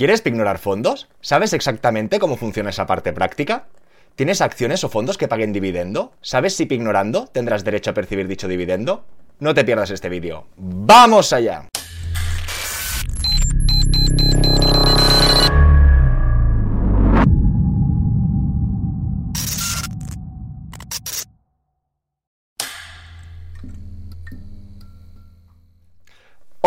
¿Quieres pignorar fondos? ¿Sabes exactamente cómo funciona esa parte práctica? ¿Tienes acciones o fondos que paguen dividendo? ¿Sabes si pignorando tendrás derecho a percibir dicho dividendo? No te pierdas este vídeo. ¡Vamos allá!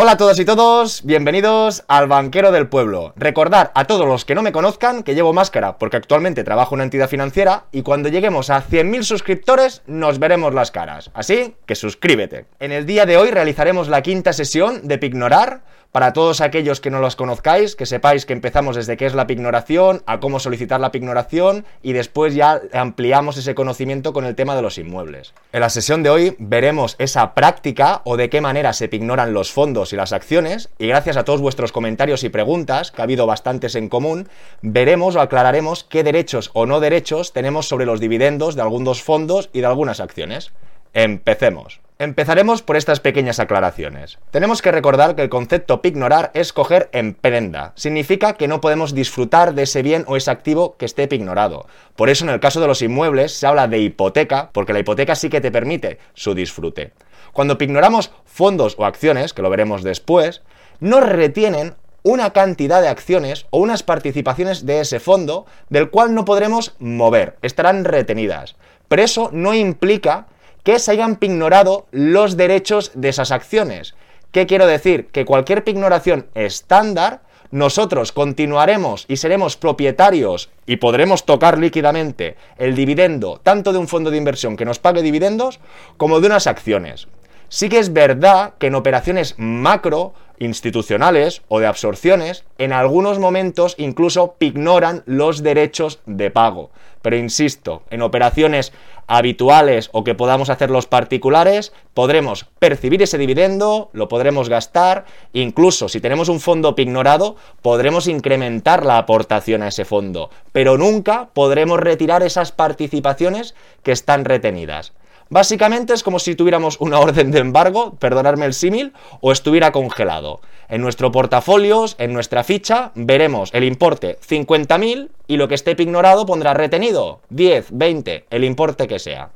Hola a todos y todos, bienvenidos al Banquero del Pueblo. Recordar a todos los que no me conozcan que llevo máscara porque actualmente trabajo en una entidad financiera y cuando lleguemos a 100.000 suscriptores nos veremos las caras. Así que suscríbete. En el día de hoy realizaremos la quinta sesión de Pignorar para todos aquellos que no los conozcáis, que sepáis que empezamos desde qué es la pignoración, a cómo solicitar la pignoración y después ya ampliamos ese conocimiento con el tema de los inmuebles. En la sesión de hoy veremos esa práctica o de qué manera se pignoran los fondos y las acciones y gracias a todos vuestros comentarios y preguntas, que ha habido bastantes en común, veremos o aclararemos qué derechos o no derechos tenemos sobre los dividendos de algunos fondos y de algunas acciones. Empecemos. Empezaremos por estas pequeñas aclaraciones. Tenemos que recordar que el concepto pignorar es coger en prenda. Significa que no podemos disfrutar de ese bien o ese activo que esté pignorado. Por eso en el caso de los inmuebles se habla de hipoteca, porque la hipoteca sí que te permite su disfrute. Cuando pignoramos fondos o acciones, que lo veremos después, nos retienen una cantidad de acciones o unas participaciones de ese fondo del cual no podremos mover, estarán retenidas. Pero eso no implica que se hayan pignorado los derechos de esas acciones. ¿Qué quiero decir? Que cualquier pignoración estándar, nosotros continuaremos y seremos propietarios y podremos tocar líquidamente el dividendo tanto de un fondo de inversión que nos pague dividendos como de unas acciones. Sí que es verdad que en operaciones macro, institucionales o de absorciones, en algunos momentos incluso pignoran los derechos de pago. Pero insisto, en operaciones habituales o que podamos hacer los particulares, podremos percibir ese dividendo, lo podremos gastar, incluso si tenemos un fondo pignorado, podremos incrementar la aportación a ese fondo, pero nunca podremos retirar esas participaciones que están retenidas. Básicamente es como si tuviéramos una orden de embargo, perdonarme el símil, o estuviera congelado. En nuestro portafolios, en nuestra ficha, veremos el importe 50.000 y lo que esté ignorado pondrá retenido 10, 20, el importe que sea.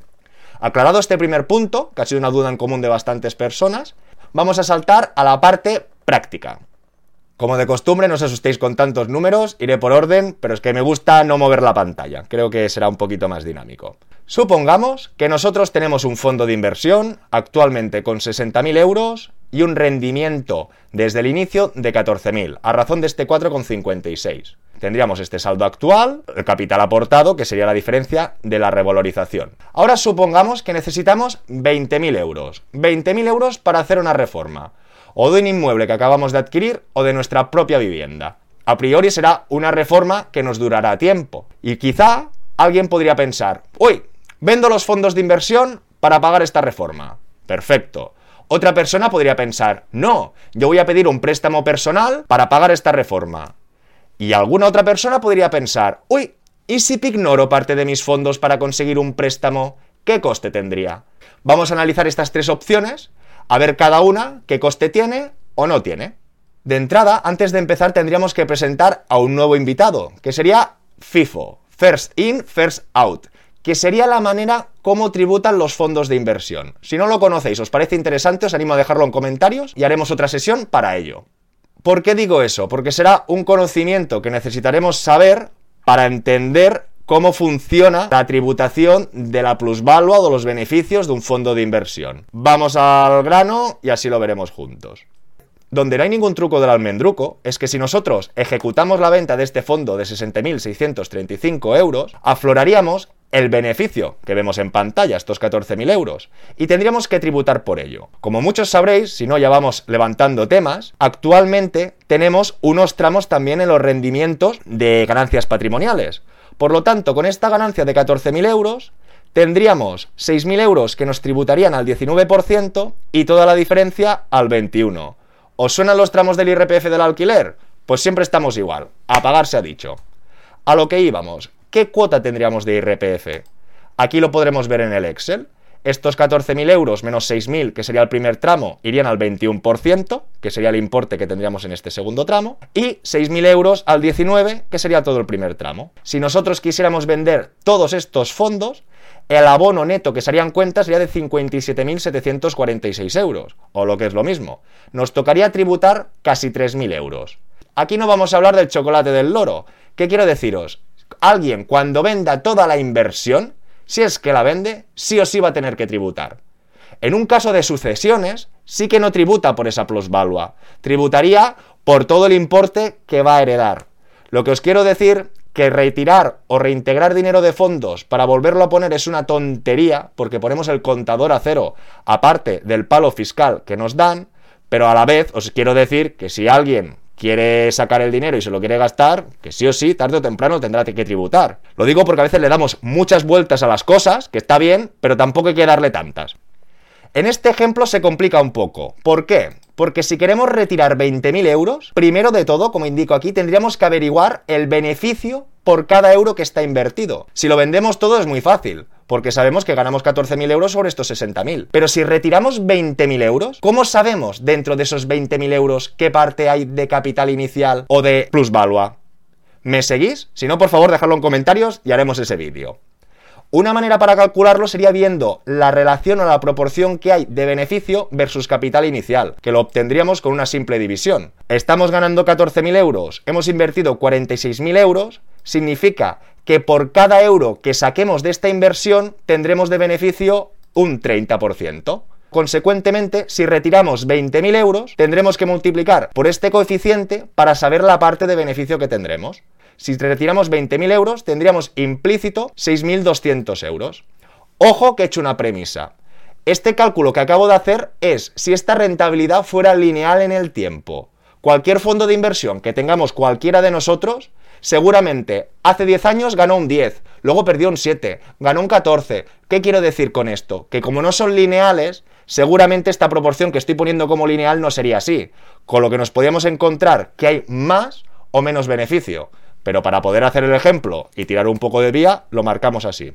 Aclarado este primer punto, que ha sido una duda en común de bastantes personas, vamos a saltar a la parte práctica. Como de costumbre, no os asustéis con tantos números, iré por orden, pero es que me gusta no mover la pantalla, creo que será un poquito más dinámico. Supongamos que nosotros tenemos un fondo de inversión actualmente con 60.000 euros y un rendimiento desde el inicio de 14.000, a razón de este 4,56. Tendríamos este saldo actual, el capital aportado, que sería la diferencia de la revalorización. Ahora supongamos que necesitamos 20.000 euros. 20.000 euros para hacer una reforma. O de un inmueble que acabamos de adquirir o de nuestra propia vivienda. A priori será una reforma que nos durará tiempo. Y quizá alguien podría pensar, uy, Vendo los fondos de inversión para pagar esta reforma. Perfecto. Otra persona podría pensar, no, yo voy a pedir un préstamo personal para pagar esta reforma. Y alguna otra persona podría pensar, uy, ¿y si ignoro parte de mis fondos para conseguir un préstamo? ¿Qué coste tendría? Vamos a analizar estas tres opciones, a ver cada una qué coste tiene o no tiene. De entrada, antes de empezar, tendríamos que presentar a un nuevo invitado, que sería FIFO, First In, First Out que sería la manera como tributan los fondos de inversión. Si no lo conocéis, os parece interesante, os animo a dejarlo en comentarios y haremos otra sesión para ello. ¿Por qué digo eso? Porque será un conocimiento que necesitaremos saber para entender cómo funciona la tributación de la plusvalua o de los beneficios de un fondo de inversión. Vamos al grano y así lo veremos juntos. Donde no hay ningún truco del almendruco es que si nosotros ejecutamos la venta de este fondo de 60.635 euros, afloraríamos el beneficio que vemos en pantalla, estos 14.000 euros, y tendríamos que tributar por ello. Como muchos sabréis, si no ya vamos levantando temas, actualmente tenemos unos tramos también en los rendimientos de ganancias patrimoniales. Por lo tanto, con esta ganancia de 14.000 euros, tendríamos 6.000 euros que nos tributarían al 19% y toda la diferencia al 21%. ¿Os suenan los tramos del IRPF del alquiler? Pues siempre estamos igual. A pagar se ha dicho. A lo que íbamos. ¿Qué cuota tendríamos de IRPF? Aquí lo podremos ver en el Excel. estos 14.000 euros menos 6.000, que sería el primer tramo, irían al 21%, que sería el importe que tendríamos en este segundo tramo, y 6.000 euros al 19, que sería todo el primer tramo. Si nosotros quisiéramos vender todos estos fondos, el abono neto que serían cuentas sería de 57.746 euros, o lo que es lo mismo. Nos tocaría tributar casi 3.000 euros. Aquí no vamos a hablar del chocolate del loro. ¿Qué quiero deciros? Alguien cuando venda toda la inversión, si es que la vende, sí o sí va a tener que tributar. En un caso de sucesiones, sí que no tributa por esa plusvalua, tributaría por todo el importe que va a heredar. Lo que os quiero decir que retirar o reintegrar dinero de fondos para volverlo a poner es una tontería, porque ponemos el contador a cero, aparte del palo fiscal que nos dan, pero a la vez os quiero decir que si alguien quiere sacar el dinero y se lo quiere gastar, que sí o sí, tarde o temprano tendrá que tributar. Lo digo porque a veces le damos muchas vueltas a las cosas, que está bien, pero tampoco hay que darle tantas. En este ejemplo se complica un poco. ¿Por qué? Porque si queremos retirar 20.000 euros, primero de todo, como indico aquí, tendríamos que averiguar el beneficio por cada euro que está invertido. Si lo vendemos todo es muy fácil porque sabemos que ganamos 14.000 euros sobre estos 60.000. Pero si retiramos 20.000 euros, ¿cómo sabemos dentro de esos 20.000 euros qué parte hay de capital inicial o de plusvalua? ¿Me seguís? Si no, por favor, dejadlo en comentarios y haremos ese vídeo. Una manera para calcularlo sería viendo la relación o la proporción que hay de beneficio versus capital inicial, que lo obtendríamos con una simple división. Estamos ganando 14.000 euros, hemos invertido 46.000 euros, significa que por cada euro que saquemos de esta inversión tendremos de beneficio un 30%. Consecuentemente, si retiramos 20.000 euros, tendremos que multiplicar por este coeficiente para saber la parte de beneficio que tendremos. Si retiramos 20.000 euros, tendríamos implícito 6.200 euros. Ojo que he hecho una premisa. Este cálculo que acabo de hacer es si esta rentabilidad fuera lineal en el tiempo. Cualquier fondo de inversión que tengamos cualquiera de nosotros Seguramente hace 10 años ganó un 10, luego perdió un 7, ganó un 14. ¿Qué quiero decir con esto? Que como no son lineales, seguramente esta proporción que estoy poniendo como lineal no sería así, con lo que nos podíamos encontrar que hay más o menos beneficio. Pero para poder hacer el ejemplo y tirar un poco de vía, lo marcamos así.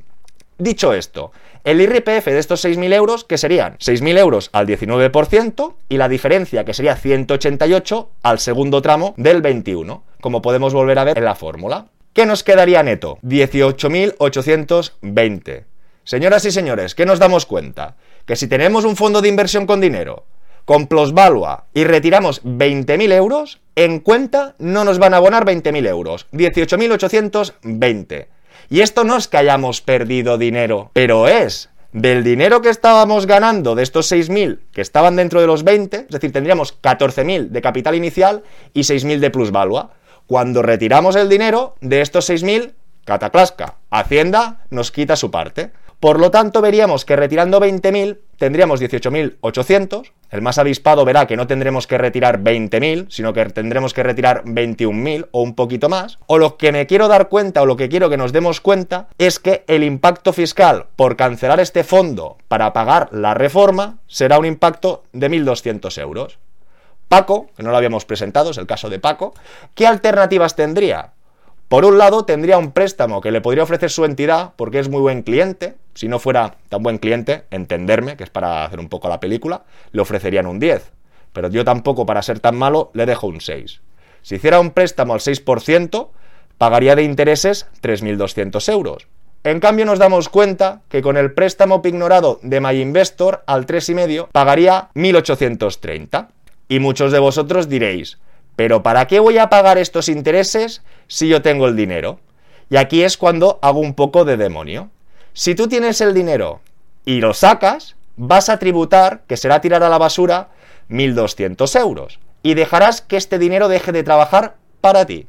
Dicho esto, el IRPF de estos 6.000 euros, que serían 6.000 euros al 19% y la diferencia, que sería 188 al segundo tramo del 21, como podemos volver a ver en la fórmula. ¿Qué nos quedaría neto? 18.820. Señoras y señores, ¿qué nos damos cuenta? Que si tenemos un fondo de inversión con dinero, con plusvalua, y retiramos 20.000 euros, en cuenta no nos van a abonar 20.000 euros, 18.820. Y esto no es que hayamos perdido dinero, pero es del dinero que estábamos ganando de estos 6.000 que estaban dentro de los 20, es decir, tendríamos 14.000 de capital inicial y 6.000 de plusvalua. Cuando retiramos el dinero de estos 6.000, cataclasca, Hacienda nos quita su parte. Por lo tanto, veríamos que retirando 20.000 tendríamos 18.800. El más avispado verá que no tendremos que retirar 20.000, sino que tendremos que retirar 21.000 o un poquito más. O lo que me quiero dar cuenta o lo que quiero que nos demos cuenta es que el impacto fiscal por cancelar este fondo para pagar la reforma será un impacto de 1.200 euros. Paco, que no lo habíamos presentado, es el caso de Paco, ¿qué alternativas tendría? Por un lado, tendría un préstamo que le podría ofrecer su entidad porque es muy buen cliente. Si no fuera tan buen cliente, entenderme, que es para hacer un poco la película, le ofrecerían un 10. Pero yo tampoco, para ser tan malo, le dejo un 6. Si hiciera un préstamo al 6%, pagaría de intereses 3.200 euros. En cambio, nos damos cuenta que con el préstamo pignorado de MyInvestor al 3,5 pagaría 1.830. Y muchos de vosotros diréis, pero ¿para qué voy a pagar estos intereses si yo tengo el dinero? Y aquí es cuando hago un poco de demonio. Si tú tienes el dinero y lo sacas, vas a tributar, que será tirar a la basura, 1.200 euros. Y dejarás que este dinero deje de trabajar para ti.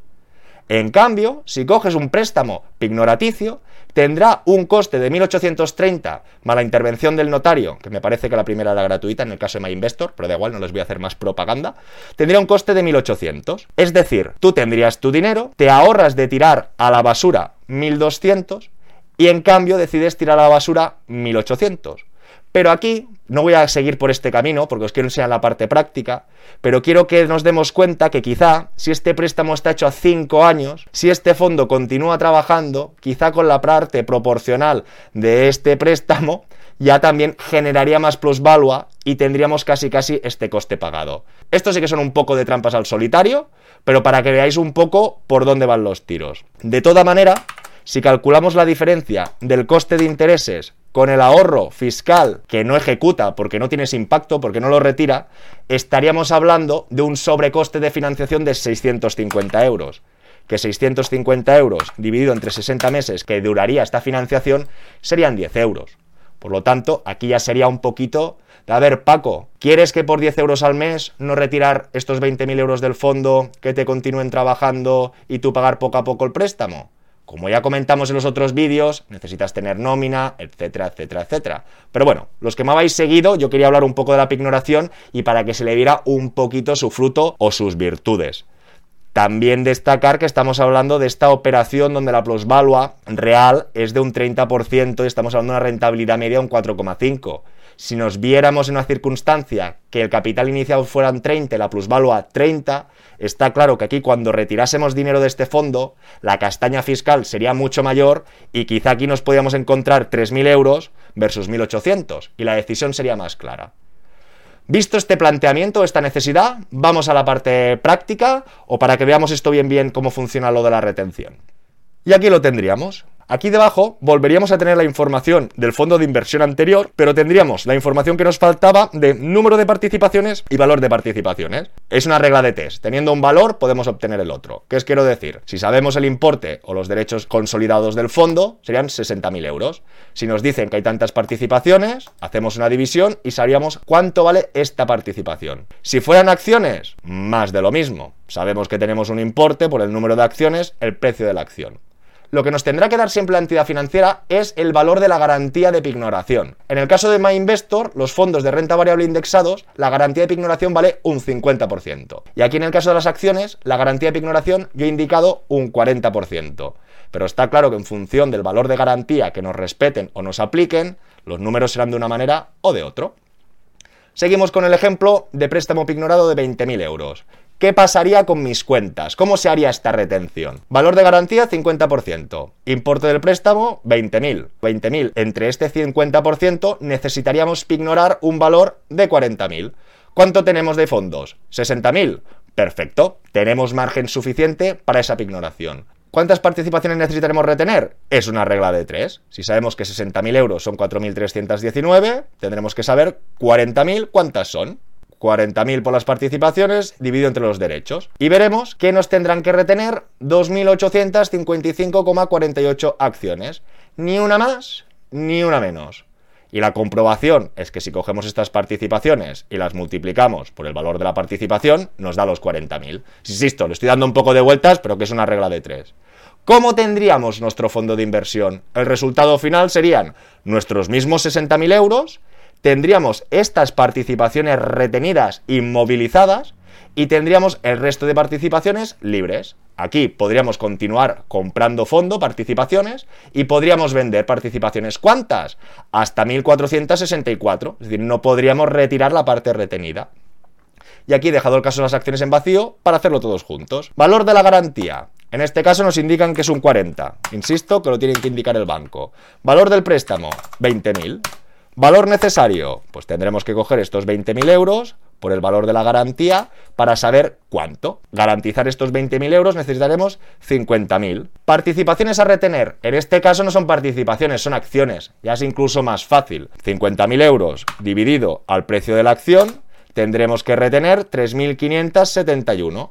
En cambio, si coges un préstamo pignoraticio, tendrá un coste de 1.830 más la intervención del notario, que me parece que la primera era gratuita en el caso de MyInvestor, pero da igual, no les voy a hacer más propaganda, tendría un coste de 1.800. Es decir, tú tendrías tu dinero, te ahorras de tirar a la basura 1.200 y en cambio decides tirar a la basura 1.800. Pero aquí no voy a seguir por este camino porque os quiero enseñar la parte práctica, pero quiero que nos demos cuenta que quizá si este préstamo está hecho a 5 años, si este fondo continúa trabajando, quizá con la parte proporcional de este préstamo, ya también generaría más plusvalua y tendríamos casi casi este coste pagado. Esto sí que son un poco de trampas al solitario, pero para que veáis un poco por dónde van los tiros. De toda manera, si calculamos la diferencia del coste de intereses con el ahorro fiscal que no ejecuta porque no tienes impacto, porque no lo retira, estaríamos hablando de un sobrecoste de financiación de 650 euros. Que 650 euros dividido entre 60 meses que duraría esta financiación serían 10 euros. Por lo tanto, aquí ya sería un poquito de, a ver, Paco, ¿quieres que por 10 euros al mes no retirar estos 20.000 euros del fondo, que te continúen trabajando y tú pagar poco a poco el préstamo? Como ya comentamos en los otros vídeos, necesitas tener nómina, etcétera, etcétera, etcétera. Pero bueno, los que me habéis seguido, yo quería hablar un poco de la pignoración y para que se le viera un poquito su fruto o sus virtudes. También destacar que estamos hablando de esta operación donde la plusvalua real es de un 30% y estamos hablando de una rentabilidad media de un 4,5%. Si nos viéramos en una circunstancia que el capital inicial fueran 30 y la plusvalua 30, está claro que aquí cuando retirásemos dinero de este fondo, la castaña fiscal sería mucho mayor y quizá aquí nos podríamos encontrar 3.000 euros versus 1.800 y la decisión sería más clara. Visto este planteamiento, esta necesidad, vamos a la parte práctica o para que veamos esto bien bien cómo funciona lo de la retención. Y aquí lo tendríamos. Aquí debajo volveríamos a tener la información del fondo de inversión anterior, pero tendríamos la información que nos faltaba de número de participaciones y valor de participaciones. Es una regla de test. Teniendo un valor podemos obtener el otro. ¿Qué es quiero decir? Si sabemos el importe o los derechos consolidados del fondo, serían 60.000 euros. Si nos dicen que hay tantas participaciones, hacemos una división y sabríamos cuánto vale esta participación. Si fueran acciones, más de lo mismo. Sabemos que tenemos un importe por el número de acciones, el precio de la acción lo que nos tendrá que dar siempre la entidad financiera es el valor de la garantía de pignoración. En el caso de MyInvestor, los fondos de renta variable indexados, la garantía de pignoración vale un 50%. Y aquí en el caso de las acciones, la garantía de pignoración yo he indicado un 40%. Pero está claro que en función del valor de garantía que nos respeten o nos apliquen, los números serán de una manera o de otro. Seguimos con el ejemplo de préstamo pignorado de 20.000 euros. ¿Qué pasaría con mis cuentas? ¿Cómo se haría esta retención? Valor de garantía 50%. Importe del préstamo 20.000. 20.000. Entre este 50% necesitaríamos ignorar un valor de 40.000. ¿Cuánto tenemos de fondos? 60.000. Perfecto. Tenemos margen suficiente para esa pignoración. ¿Cuántas participaciones necesitaremos retener? Es una regla de tres. Si sabemos que 60.000 euros son 4.319, tendremos que saber 40.000 cuántas son. 40.000 por las participaciones dividido entre los derechos. Y veremos que nos tendrán que retener 2.855,48 acciones. Ni una más, ni una menos. Y la comprobación es que si cogemos estas participaciones y las multiplicamos por el valor de la participación, nos da los 40.000. Insisto, le estoy dando un poco de vueltas, pero que es una regla de tres. ¿Cómo tendríamos nuestro fondo de inversión? El resultado final serían nuestros mismos 60.000 euros tendríamos estas participaciones retenidas inmovilizadas y tendríamos el resto de participaciones libres. Aquí podríamos continuar comprando fondo, participaciones, y podríamos vender participaciones. ¿Cuántas? Hasta 1464. Es decir, no podríamos retirar la parte retenida. Y aquí he dejado el caso de las acciones en vacío para hacerlo todos juntos. Valor de la garantía. En este caso nos indican que es un 40. Insisto que lo tienen que indicar el banco. Valor del préstamo, 20.000. Valor necesario, pues tendremos que coger estos 20.000 euros por el valor de la garantía para saber cuánto. Garantizar estos 20.000 euros necesitaremos 50.000. Participaciones a retener. En este caso no son participaciones, son acciones. Ya es incluso más fácil. 50.000 euros dividido al precio de la acción, tendremos que retener 3.571.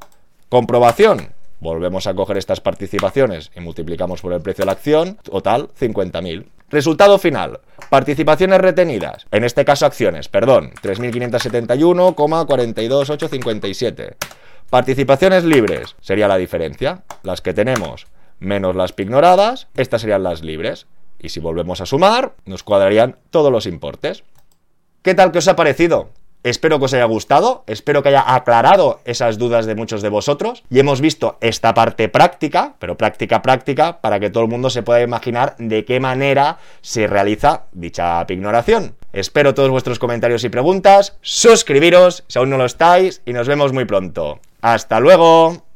Comprobación. Volvemos a coger estas participaciones y multiplicamos por el precio de la acción, total 50.000. Resultado final, participaciones retenidas, en este caso acciones, perdón, 3.571,42857. Participaciones libres, sería la diferencia, las que tenemos menos las pignoradas, estas serían las libres. Y si volvemos a sumar, nos cuadrarían todos los importes. ¿Qué tal que os ha parecido? Espero que os haya gustado, espero que haya aclarado esas dudas de muchos de vosotros y hemos visto esta parte práctica, pero práctica práctica, para que todo el mundo se pueda imaginar de qué manera se realiza dicha pignoración. Espero todos vuestros comentarios y preguntas, suscribiros si aún no lo estáis y nos vemos muy pronto. ¡Hasta luego!